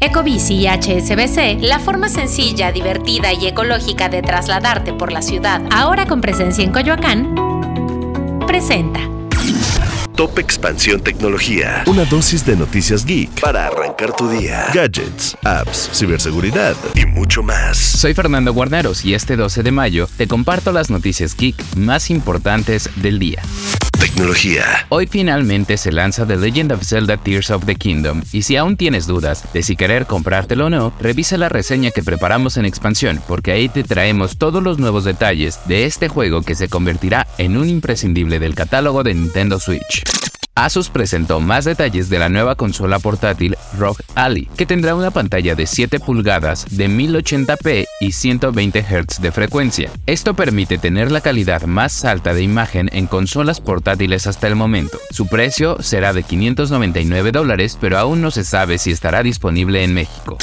Ecobici y HSBC, la forma sencilla, divertida y ecológica de trasladarte por la ciudad, ahora con presencia en Coyoacán, presenta. Top Expansión Tecnología. Una dosis de noticias geek para arrancar tu día. Gadgets, apps, ciberseguridad y mucho más. Soy Fernando Guarneros y este 12 de mayo te comparto las noticias geek más importantes del día. Tecnología. Hoy finalmente se lanza The Legend of Zelda Tears of the Kingdom y si aún tienes dudas de si querer comprártelo o no, revisa la reseña que preparamos en expansión porque ahí te traemos todos los nuevos detalles de este juego que se convertirá en un imprescindible del catálogo de Nintendo Switch. Asus presentó más detalles de la nueva consola portátil ROG Ally, que tendrá una pantalla de 7 pulgadas de 1080p y 120 Hz de frecuencia. Esto permite tener la calidad más alta de imagen en consolas portátiles hasta el momento. Su precio será de 599 dólares, pero aún no se sabe si estará disponible en México.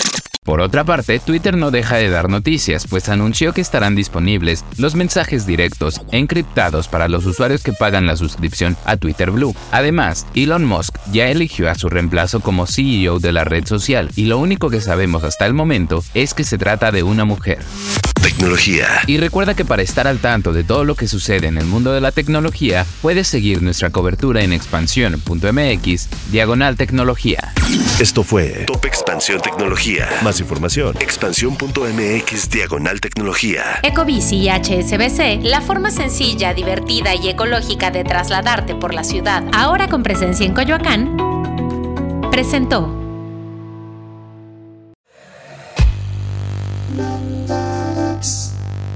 Por otra parte, Twitter no deja de dar noticias, pues anunció que estarán disponibles los mensajes directos encriptados para los usuarios que pagan la suscripción a Twitter Blue. Además, Elon Musk ya eligió a su reemplazo como CEO de la red social, y lo único que sabemos hasta el momento es que se trata de una mujer. Tecnología. Y recuerda que para estar al tanto de todo lo que sucede en el mundo de la tecnología, puedes seguir nuestra cobertura en expansión.mx, diagonal tecnología. Esto fue Top Expansión Tecnología. Más información, expansión.mx, diagonal tecnología. Ecobici y HSBC, la forma sencilla, divertida y ecológica de trasladarte por la ciudad, ahora con presencia en Coyoacán, presentó.